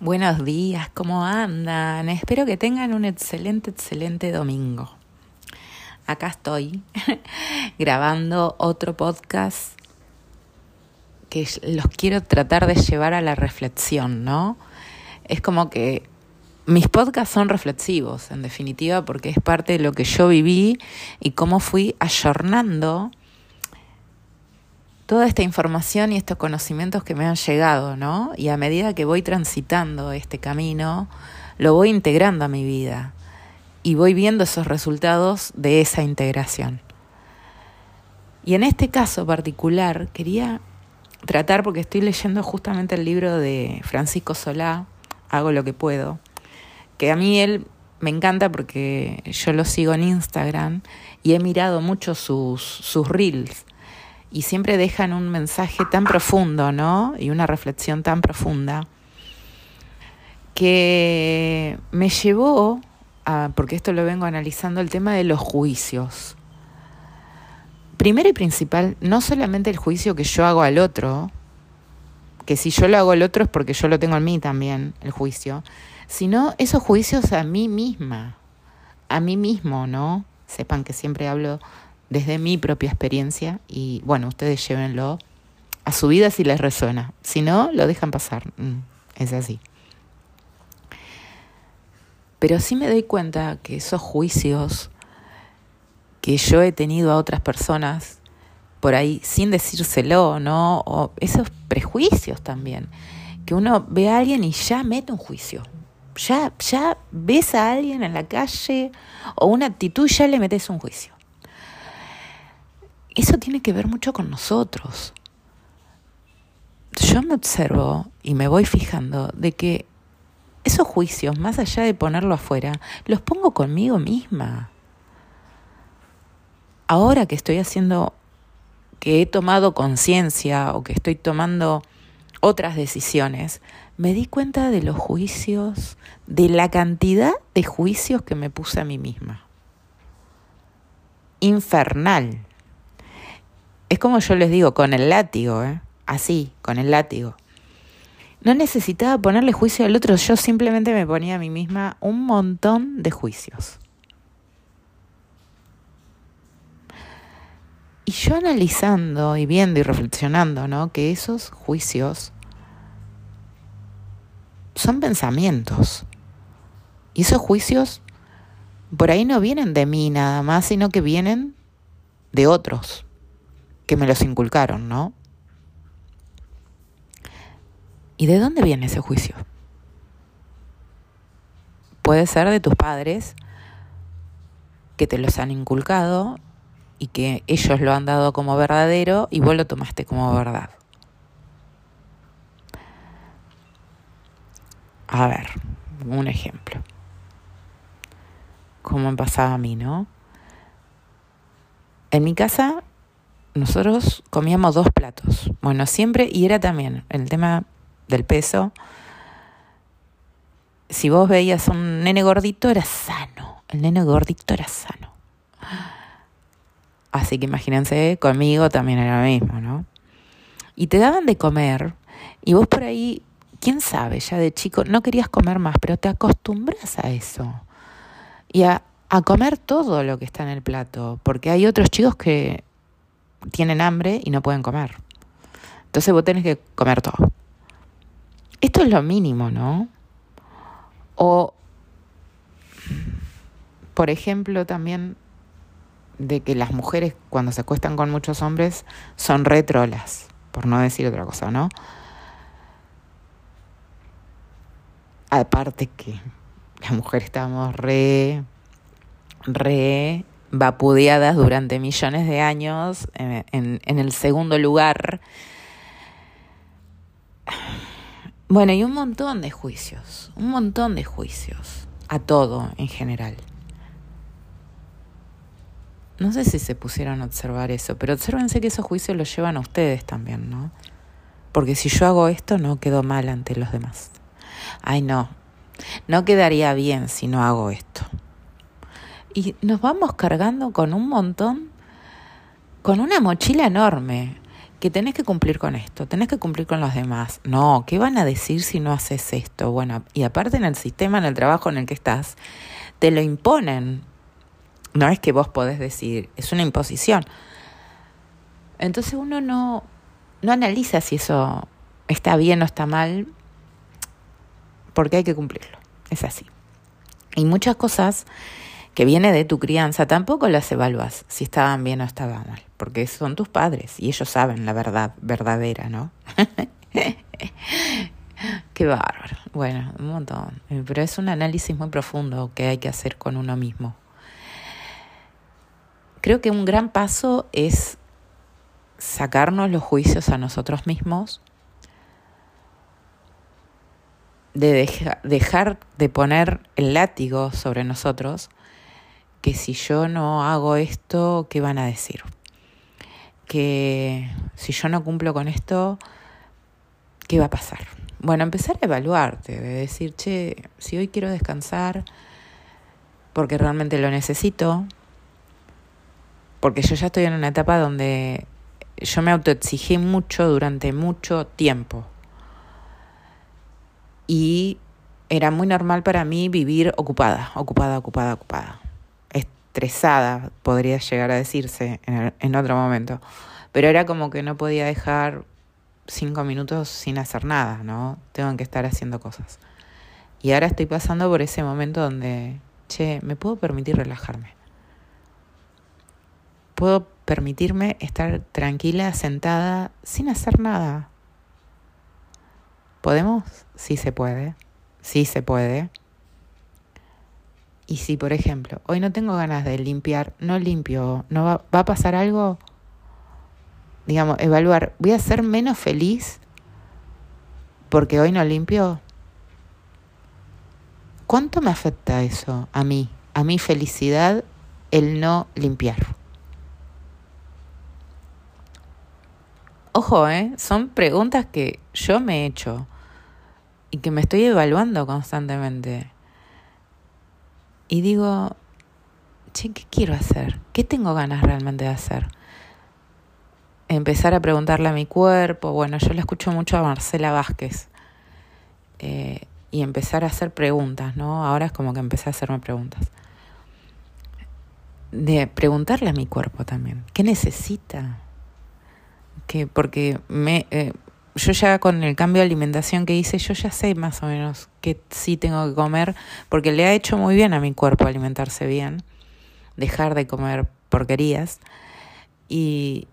Buenos días, ¿cómo andan? Espero que tengan un excelente, excelente domingo. Acá estoy grabando otro podcast que los quiero tratar de llevar a la reflexión, ¿no? Es como que mis podcasts son reflexivos, en definitiva, porque es parte de lo que yo viví y cómo fui ayornando toda esta información y estos conocimientos que me han llegado, ¿no? Y a medida que voy transitando este camino, lo voy integrando a mi vida y voy viendo esos resultados de esa integración. Y en este caso particular quería tratar, porque estoy leyendo justamente el libro de Francisco Solá, Hago lo que puedo, que a mí él me encanta porque yo lo sigo en Instagram y he mirado mucho sus, sus reels y siempre dejan un mensaje tan profundo, ¿no? Y una reflexión tan profunda que me llevó a, porque esto lo vengo analizando, el tema de los juicios. Primero y principal, no solamente el juicio que yo hago al otro, que si yo lo hago al otro es porque yo lo tengo en mí también, el juicio, sino esos juicios a mí misma, a mí mismo, ¿no? Sepan que siempre hablo desde mi propia experiencia y bueno, ustedes llévenlo a su vida si les resuena. Si no, lo dejan pasar. Mm, es así. Pero sí me doy cuenta que esos juicios que yo he tenido a otras personas por ahí sin decírselo, ¿no? O esos prejuicios también. Que uno ve a alguien y ya mete un juicio. Ya, ya ves a alguien en la calle o una actitud ya le metes un juicio eso tiene que ver mucho con nosotros. Yo me observo y me voy fijando de que esos juicios, más allá de ponerlo afuera, los pongo conmigo misma. Ahora que estoy haciendo, que he tomado conciencia o que estoy tomando otras decisiones, me di cuenta de los juicios, de la cantidad de juicios que me puse a mí misma. Infernal. Es como yo les digo, con el látigo, ¿eh? así, con el látigo. No necesitaba ponerle juicio al otro, yo simplemente me ponía a mí misma un montón de juicios. Y yo analizando y viendo y reflexionando, ¿no? Que esos juicios son pensamientos. Y esos juicios por ahí no vienen de mí nada más, sino que vienen de otros que me los inculcaron, ¿no? ¿Y de dónde viene ese juicio? Puede ser de tus padres que te los han inculcado y que ellos lo han dado como verdadero y vos lo tomaste como verdad. A ver, un ejemplo. Como me pasaba a mí, ¿no? En mi casa nosotros comíamos dos platos. Bueno, siempre, y era también el tema del peso. Si vos veías un nene gordito, era sano. El nene gordito era sano. Así que imagínense, conmigo también era lo mismo, ¿no? Y te daban de comer, y vos por ahí, quién sabe, ya de chico, no querías comer más, pero te acostumbras a eso. Y a, a comer todo lo que está en el plato, porque hay otros chicos que tienen hambre y no pueden comer. Entonces vos tenés que comer todo. Esto es lo mínimo, ¿no? O, por ejemplo, también de que las mujeres cuando se acuestan con muchos hombres son retrolas, por no decir otra cosa, ¿no? Aparte que las mujeres estamos re, re vapudeadas durante millones de años en, en, el segundo lugar. Bueno, y un montón de juicios, un montón de juicios, a todo en general. No sé si se pusieron a observar eso, pero obsérvense que esos juicios los llevan a ustedes también, ¿no? Porque si yo hago esto, no quedo mal ante los demás. Ay, no, no quedaría bien si no hago esto y nos vamos cargando con un montón, con una mochila enorme, que tenés que cumplir con esto, tenés que cumplir con los demás. No, ¿qué van a decir si no haces esto? Bueno, y aparte en el sistema, en el trabajo en el que estás, te lo imponen. No es que vos podés decir, es una imposición. Entonces uno no, no analiza si eso está bien o está mal, porque hay que cumplirlo. Es así. Y muchas cosas que viene de tu crianza tampoco las evalúas si estaban bien o estaban mal, porque son tus padres y ellos saben la verdad verdadera, ¿no? Qué bárbaro. Bueno, un montón. Pero es un análisis muy profundo que hay que hacer con uno mismo. Creo que un gran paso es sacarnos los juicios a nosotros mismos, de dejar de poner el látigo sobre nosotros que si yo no hago esto, ¿qué van a decir? Que si yo no cumplo con esto, ¿qué va a pasar? Bueno, empezar a evaluarte, de decir, che, si hoy quiero descansar porque realmente lo necesito, porque yo ya estoy en una etapa donde yo me autoexigí mucho durante mucho tiempo. Y era muy normal para mí vivir ocupada, ocupada, ocupada, ocupada estresada, podría llegar a decirse en, otro momento. Pero era como que no podía dejar cinco minutos sin hacer nada, ¿no? Tengo que estar haciendo cosas. Y ahora estoy pasando por ese momento donde, che, me puedo permitir relajarme. Puedo permitirme estar tranquila, sentada, sin hacer nada. ¿Podemos? Sí se puede. Sí se puede. Y si, por ejemplo, hoy no tengo ganas de limpiar, no limpio, ¿no va, va a pasar algo? Digamos, evaluar, ¿voy a ser menos feliz porque hoy no limpio? ¿Cuánto me afecta eso a mí, a mi felicidad, el no limpiar? Ojo, ¿eh? son preguntas que yo me he hecho y que me estoy evaluando constantemente. Y digo, che, ¿qué quiero hacer? ¿Qué tengo ganas realmente de hacer? Empezar a preguntarle a mi cuerpo. Bueno, yo le escucho mucho a Marcela Vázquez. Eh, y empezar a hacer preguntas, ¿no? Ahora es como que empecé a hacerme preguntas. De preguntarle a mi cuerpo también, ¿qué necesita? Que, porque me, eh, yo ya con el cambio de alimentación que hice, yo ya sé más o menos que sí tengo que comer, porque le ha hecho muy bien a mi cuerpo alimentarse bien, dejar de comer porquerías, y,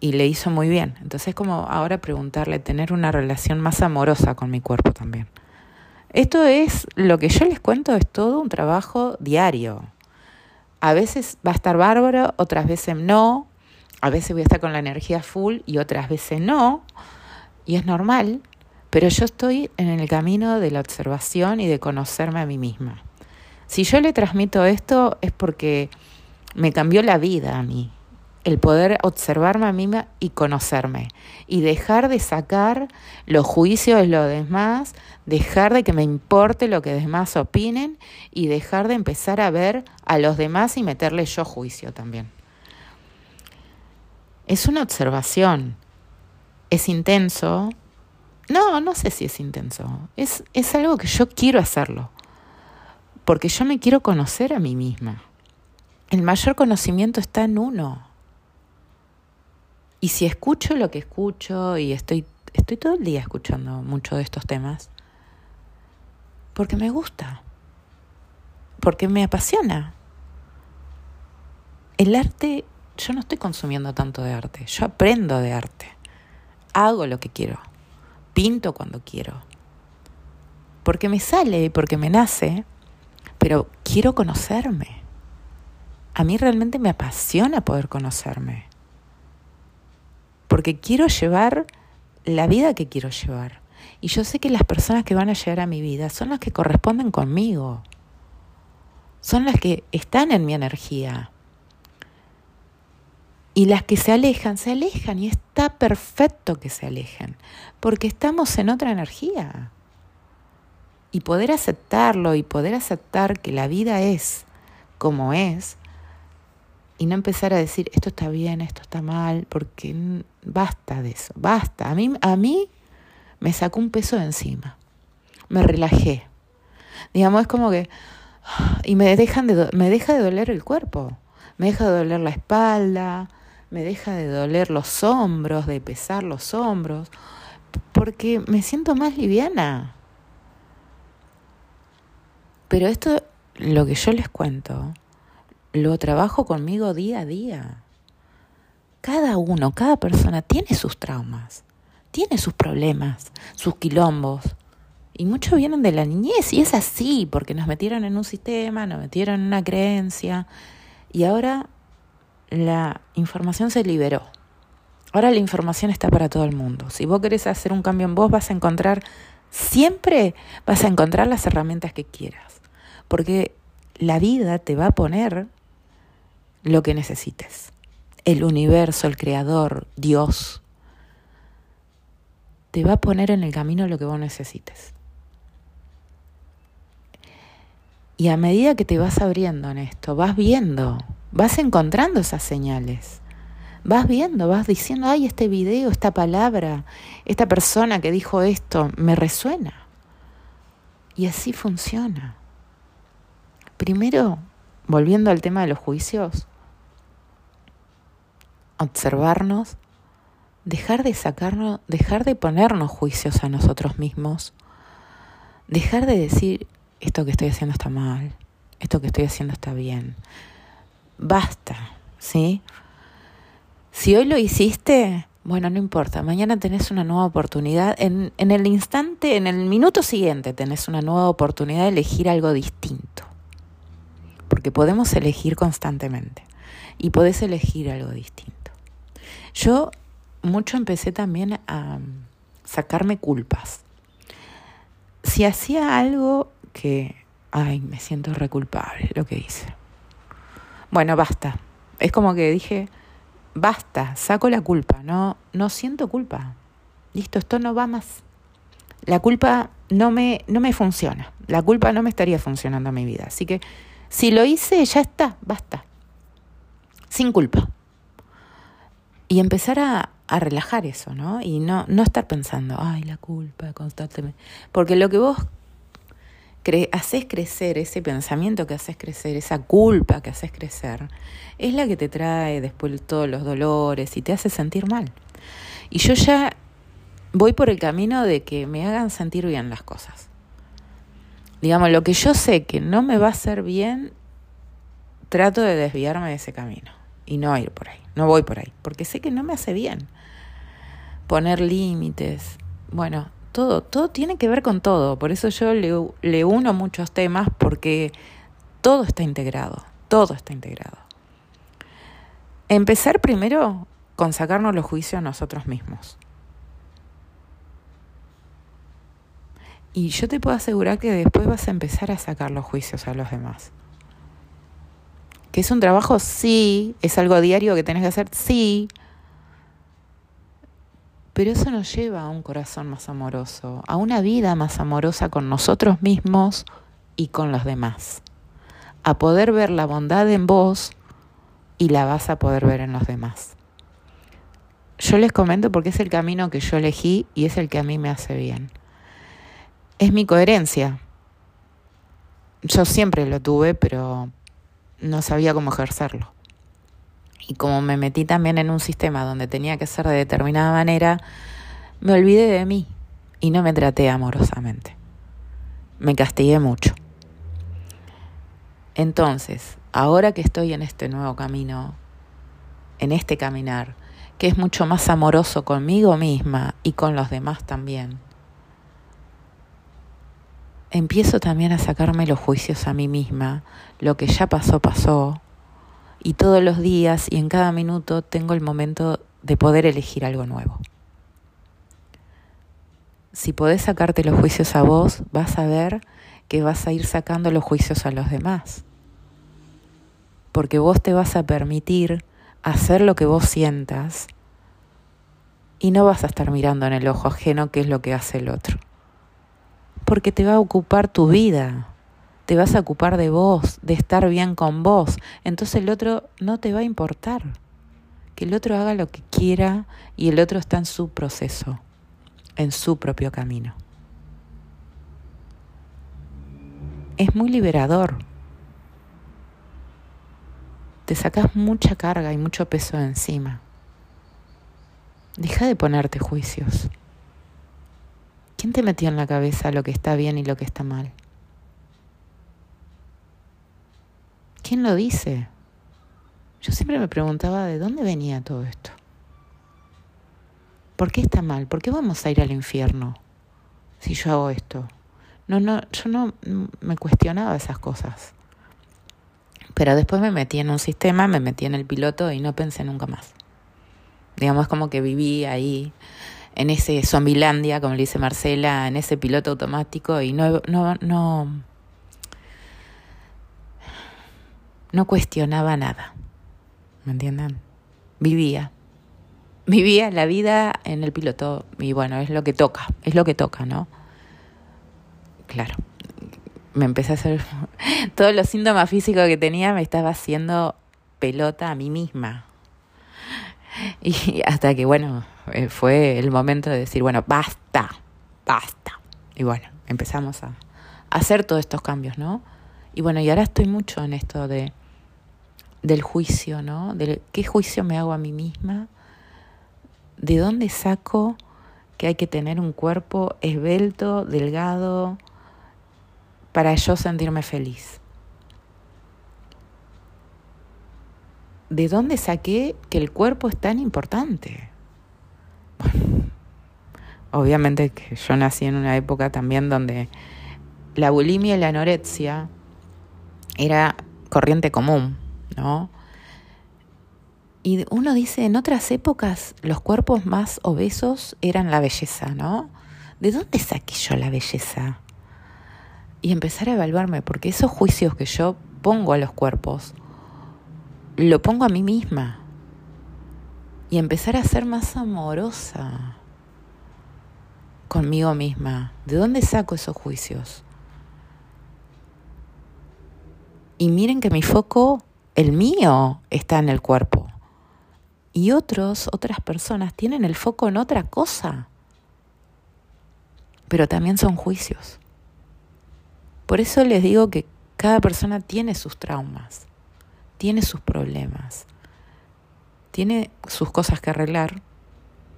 y le hizo muy bien. Entonces es como ahora preguntarle, tener una relación más amorosa con mi cuerpo también. Esto es, lo que yo les cuento es todo un trabajo diario. A veces va a estar bárbaro, otras veces no, a veces voy a estar con la energía full y otras veces no y es normal, pero yo estoy en el camino de la observación y de conocerme a mí misma. Si yo le transmito esto es porque me cambió la vida a mí, el poder observarme a mí y conocerme y dejar de sacar los juicios de los demás, dejar de que me importe lo que demás opinen y dejar de empezar a ver a los demás y meterle yo juicio también. Es una observación, es intenso. No, no sé si es intenso. Es, es algo que yo quiero hacerlo. Porque yo me quiero conocer a mí misma. El mayor conocimiento está en uno. Y si escucho lo que escucho y estoy, estoy todo el día escuchando mucho de estos temas, porque me gusta, porque me apasiona. El arte, yo no estoy consumiendo tanto de arte, yo aprendo de arte hago lo que quiero, pinto cuando quiero, porque me sale, porque me nace, pero quiero conocerme. A mí realmente me apasiona poder conocerme, porque quiero llevar la vida que quiero llevar. Y yo sé que las personas que van a llegar a mi vida son las que corresponden conmigo, son las que están en mi energía. Y las que se alejan, se alejan y está perfecto que se alejen, porque estamos en otra energía. Y poder aceptarlo y poder aceptar que la vida es como es, y no empezar a decir esto está bien, esto está mal, porque basta de eso, basta. A mí, a mí me sacó un peso de encima, me relajé. Digamos, es como que... Y me, dejan de, me deja de doler el cuerpo, me deja de doler la espalda, me deja de doler los hombros, de pesar los hombros, porque me siento más liviana. Pero esto, lo que yo les cuento, lo trabajo conmigo día a día. Cada uno, cada persona tiene sus traumas, tiene sus problemas, sus quilombos. Y muchos vienen de la niñez y es así, porque nos metieron en un sistema, nos metieron en una creencia y ahora la información se liberó. Ahora la información está para todo el mundo. Si vos querés hacer un cambio en vos, vas a encontrar, siempre vas a encontrar las herramientas que quieras. Porque la vida te va a poner lo que necesites. El universo, el creador, Dios, te va a poner en el camino lo que vos necesites. Y a medida que te vas abriendo en esto, vas viendo, vas encontrando esas señales. Vas viendo, vas diciendo, ay, este video, esta palabra, esta persona que dijo esto, me resuena. Y así funciona. Primero, volviendo al tema de los juicios, observarnos, dejar de sacarnos, dejar de ponernos juicios a nosotros mismos, dejar de decir esto que estoy haciendo está mal, esto que estoy haciendo está bien. Basta, ¿sí? Si hoy lo hiciste, bueno, no importa, mañana tenés una nueva oportunidad, en, en el instante, en el minuto siguiente tenés una nueva oportunidad de elegir algo distinto, porque podemos elegir constantemente y podés elegir algo distinto. Yo mucho empecé también a sacarme culpas. Si hacía algo que, ay, me siento reculpable lo que hice. Bueno, basta. Es como que dije, basta, saco la culpa, no, no siento culpa. Listo, esto no va más. La culpa no me, no me funciona. La culpa no me estaría funcionando en mi vida. Así que si lo hice, ya está, basta. Sin culpa y empezar a, a, relajar eso, ¿no? Y no, no estar pensando, ay, la culpa constantemente. Porque lo que vos haces crecer, ese pensamiento que haces crecer, esa culpa que haces crecer, es la que te trae después todos los dolores y te hace sentir mal. Y yo ya voy por el camino de que me hagan sentir bien las cosas. Digamos, lo que yo sé que no me va a hacer bien, trato de desviarme de ese camino y no ir por ahí. No voy por ahí, porque sé que no me hace bien. Poner límites. Bueno, todo, todo tiene que ver con todo. Por eso yo le, le uno muchos temas porque todo está integrado. Todo está integrado. Empezar primero con sacarnos los juicios a nosotros mismos. Y yo te puedo asegurar que después vas a empezar a sacar los juicios a los demás. ¿Que es un trabajo? Sí. ¿Es algo diario que tenés que hacer? Sí. Pero eso nos lleva a un corazón más amoroso, a una vida más amorosa con nosotros mismos y con los demás. A poder ver la bondad en vos y la vas a poder ver en los demás. Yo les comento porque es el camino que yo elegí y es el que a mí me hace bien. Es mi coherencia. Yo siempre lo tuve, pero no sabía cómo ejercerlo. Y como me metí también en un sistema donde tenía que ser de determinada manera, me olvidé de mí y no me traté amorosamente. Me castigué mucho. Entonces, ahora que estoy en este nuevo camino, en este caminar, que es mucho más amoroso conmigo misma y con los demás también, empiezo también a sacarme los juicios a mí misma, lo que ya pasó, pasó, y todos los días y en cada minuto tengo el momento de poder elegir algo nuevo. Si podés sacarte los juicios a vos, vas a ver que vas a ir sacando los juicios a los demás. Porque vos te vas a permitir hacer lo que vos sientas y no vas a estar mirando en el ojo ajeno qué es lo que hace el otro porque te va a ocupar tu vida, te vas a ocupar de vos, de estar bien con vos, entonces el otro no te va a importar. que el otro haga lo que quiera y el otro está en su proceso, en su propio camino. Es muy liberador. Te sacas mucha carga y mucho peso de encima. Deja de ponerte juicios. ¿Quién te metió en la cabeza lo que está bien y lo que está mal? ¿Quién lo dice? Yo siempre me preguntaba de dónde venía todo esto. ¿Por qué está mal? ¿Por qué vamos a ir al infierno si yo hago esto? No, no, yo no me cuestionaba esas cosas. Pero después me metí en un sistema, me metí en el piloto y no pensé nunca más. Digamos como que viví ahí en ese zombilandia, como le dice Marcela, en ese piloto automático y no, no, no, no cuestionaba nada. ¿Me entienden? Vivía. Vivía la vida en el piloto y bueno, es lo que toca, es lo que toca, ¿no? Claro. Me empecé a hacer todos los síntomas físicos que tenía me estaba haciendo pelota a mí misma. Y hasta que, bueno, eh, fue el momento de decir, bueno, basta, basta. Y bueno, empezamos a hacer todos estos cambios, ¿no? Y bueno, y ahora estoy mucho en esto de del juicio, ¿no? De qué juicio me hago a mí misma, de dónde saco que hay que tener un cuerpo esbelto, delgado, para yo sentirme feliz. ¿De dónde saqué que el cuerpo es tan importante? Obviamente que yo nací en una época también donde la bulimia y la anorexia era corriente común. ¿No? Y uno dice, en otras épocas los cuerpos más obesos eran la belleza, ¿no? ¿De dónde saqué yo la belleza? Y empezar a evaluarme, porque esos juicios que yo pongo a los cuerpos, lo pongo a mí misma. Y empezar a ser más amorosa conmigo misma. ¿De dónde saco esos juicios? Y miren que mi foco el mío está en el cuerpo. Y otros, otras personas tienen el foco en otra cosa. Pero también son juicios. Por eso les digo que cada persona tiene sus traumas, tiene sus problemas, tiene sus cosas que arreglar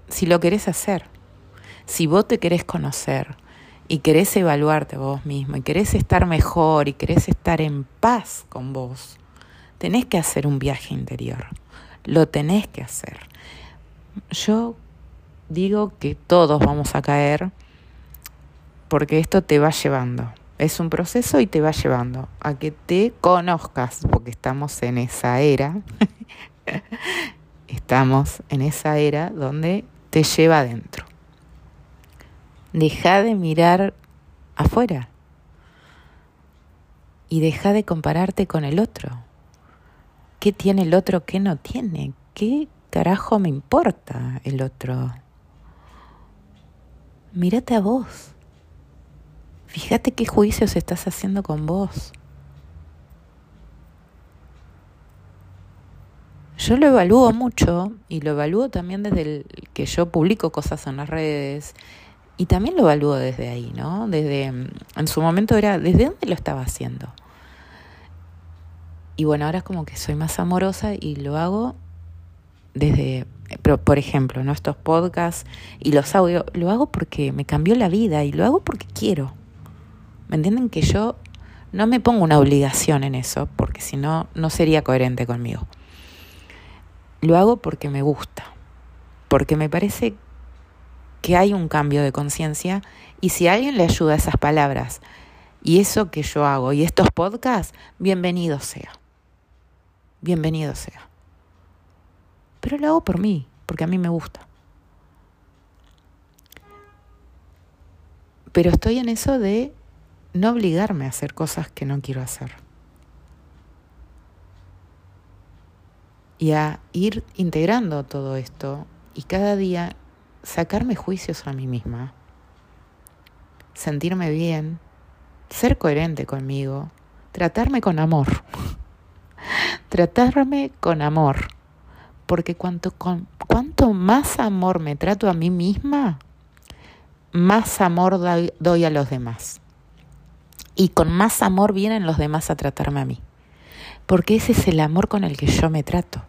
si lo querés hacer. Si vos te querés conocer y querés evaluarte vos mismo y querés estar mejor y querés estar en paz con vos, tenés que hacer un viaje interior, lo tenés que hacer. Yo digo que todos vamos a caer porque esto te va llevando. Es un proceso y te va llevando a que te conozcas, porque estamos en esa era, estamos en esa era donde te lleva adentro. Deja de mirar afuera y deja de compararte con el otro. ¿Qué tiene el otro que no tiene? ¿Qué carajo me importa el otro? Mírate a vos. Fíjate qué juicios estás haciendo con vos. Yo lo evalúo mucho y lo evalúo también desde el que yo publico cosas en las redes y también lo evalúo desde ahí, ¿no? Desde en su momento era desde dónde lo estaba haciendo. Y bueno, ahora es como que soy más amorosa y lo hago desde, por ejemplo, ¿no? estos podcasts y los audios, lo hago porque me cambió la vida y lo hago porque quiero. ¿Me entienden? Que yo no me pongo una obligación en eso, porque si no, no sería coherente conmigo. Lo hago porque me gusta, porque me parece que hay un cambio de conciencia y si a alguien le ayuda esas palabras y eso que yo hago y estos podcasts, bienvenido sea bienvenido sea. Pero lo hago por mí, porque a mí me gusta. Pero estoy en eso de no obligarme a hacer cosas que no quiero hacer. Y a ir integrando todo esto y cada día sacarme juicios a mí misma, sentirme bien, ser coherente conmigo, tratarme con amor tratarme con amor, Porque cuanto, cuanto más amor me trato a mí misma, más amor doy a los demás. Y con más amor vienen los demás a tratarme a mí. Porque ese es el amor con el que yo me trato.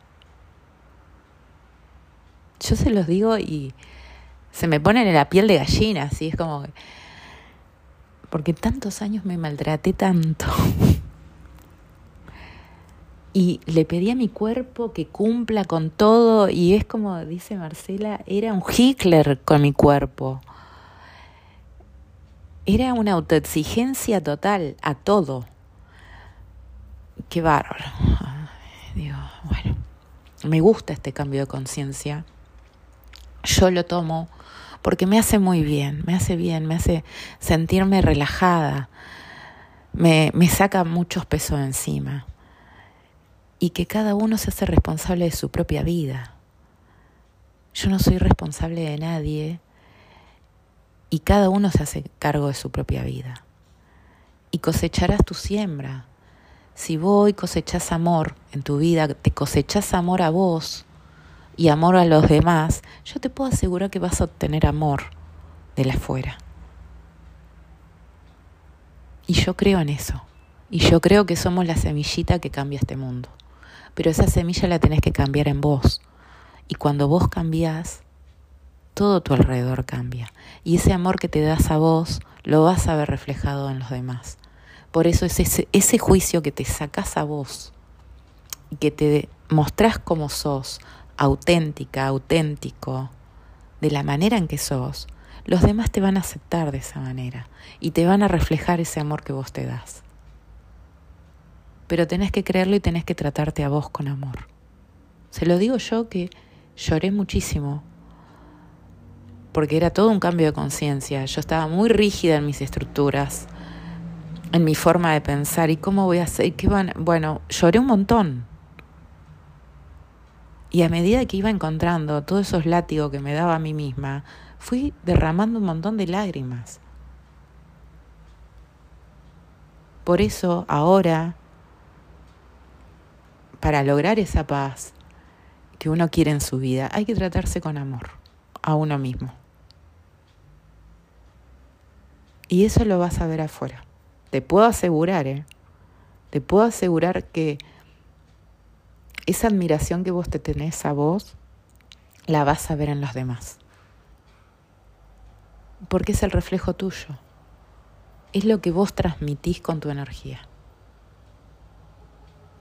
Yo se los digo y se me ponen en la piel de gallina, así es como... Porque tantos años me maltraté tanto. y le pedí a mi cuerpo que cumpla con todo y es como dice Marcela, era un Hitler con mi cuerpo. Era una autoexigencia total a todo. Qué bárbaro. Dios, bueno, me gusta este cambio de conciencia. Yo lo tomo porque me hace muy bien, me hace bien, me hace sentirme relajada, me, me saca muchos pesos encima. Y que cada uno se hace responsable de su propia vida. Yo no soy responsable de nadie y cada uno se hace cargo de su propia vida. Y cosecharás tu siembra. Si vos cosechás amor en tu vida, te cosechás amor a vos y amor a los demás, yo te puedo asegurar que vas a obtener amor de la afuera. Y yo creo en eso. Y yo creo que somos la semillita que cambia este mundo. Pero esa semilla la tenés que cambiar en vos. Y cuando vos cambiás, todo tu alrededor cambia. Y ese amor que te das a vos lo vas a ver reflejado en los demás. Por eso es ese, ese juicio que te sacas a vos y que te mostrás como sos, auténtica, auténtico, de la manera en que sos, los demás te van a aceptar de esa manera y te van a reflejar ese amor que vos te das. Pero tenés que creerlo y tenés que tratarte a vos con amor. Se lo digo yo que lloré muchísimo porque era todo un cambio de conciencia. Yo estaba muy rígida en mis estructuras, en mi forma de pensar. ¿Y cómo voy a hacer? Bueno, lloré un montón. Y a medida que iba encontrando todos esos látigos que me daba a mí misma, fui derramando un montón de lágrimas. Por eso ahora, para lograr esa paz que uno quiere en su vida, hay que tratarse con amor a uno mismo. Y eso lo vas a ver afuera. Te puedo asegurar, ¿eh? Te puedo asegurar que esa admiración que vos te tenés a vos, la vas a ver en los demás. Porque es el reflejo tuyo. Es lo que vos transmitís con tu energía.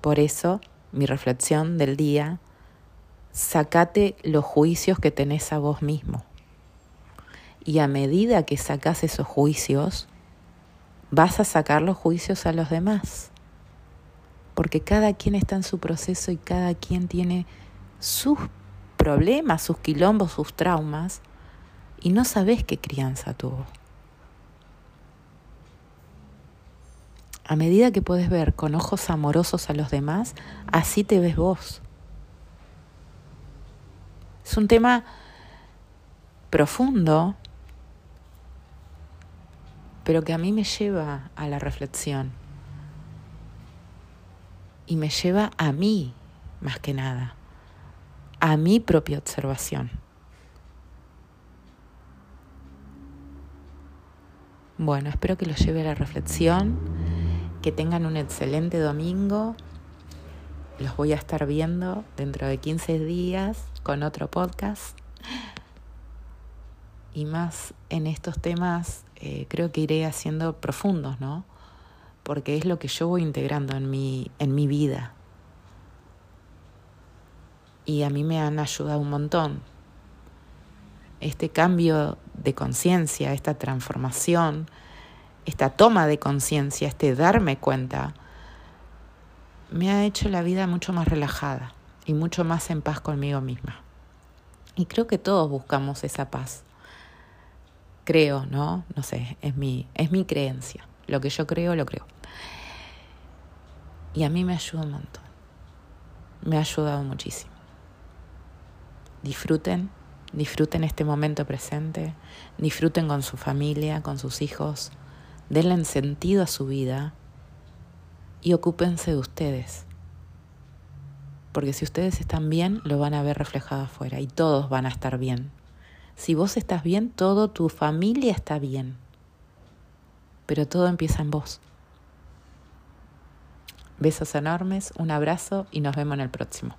Por eso, mi reflexión del día, sacate los juicios que tenés a vos mismo. Y a medida que sacas esos juicios, vas a sacar los juicios a los demás. Porque cada quien está en su proceso y cada quien tiene sus problemas, sus quilombos, sus traumas, y no sabes qué crianza tuvo. A medida que puedes ver con ojos amorosos a los demás, así te ves vos. Es un tema profundo pero que a mí me lleva a la reflexión y me lleva a mí más que nada, a mi propia observación. Bueno, espero que los lleve a la reflexión, que tengan un excelente domingo. Los voy a estar viendo dentro de 15 días con otro podcast. Y más en estos temas eh, creo que iré haciendo profundos, ¿no? Porque es lo que yo voy integrando en mi, en mi vida. Y a mí me han ayudado un montón. Este cambio de conciencia, esta transformación, esta toma de conciencia, este darme cuenta, me ha hecho la vida mucho más relajada y mucho más en paz conmigo misma. Y creo que todos buscamos esa paz. Creo, ¿no? No sé, es mi, es mi creencia. Lo que yo creo, lo creo. Y a mí me ayuda un montón. Me ha ayudado muchísimo. Disfruten, disfruten este momento presente, disfruten con su familia, con sus hijos, denle sentido a su vida y ocúpense de ustedes. Porque si ustedes están bien, lo van a ver reflejado afuera y todos van a estar bien. Si vos estás bien, todo tu familia está bien. Pero todo empieza en vos. Besos enormes, un abrazo y nos vemos en el próximo.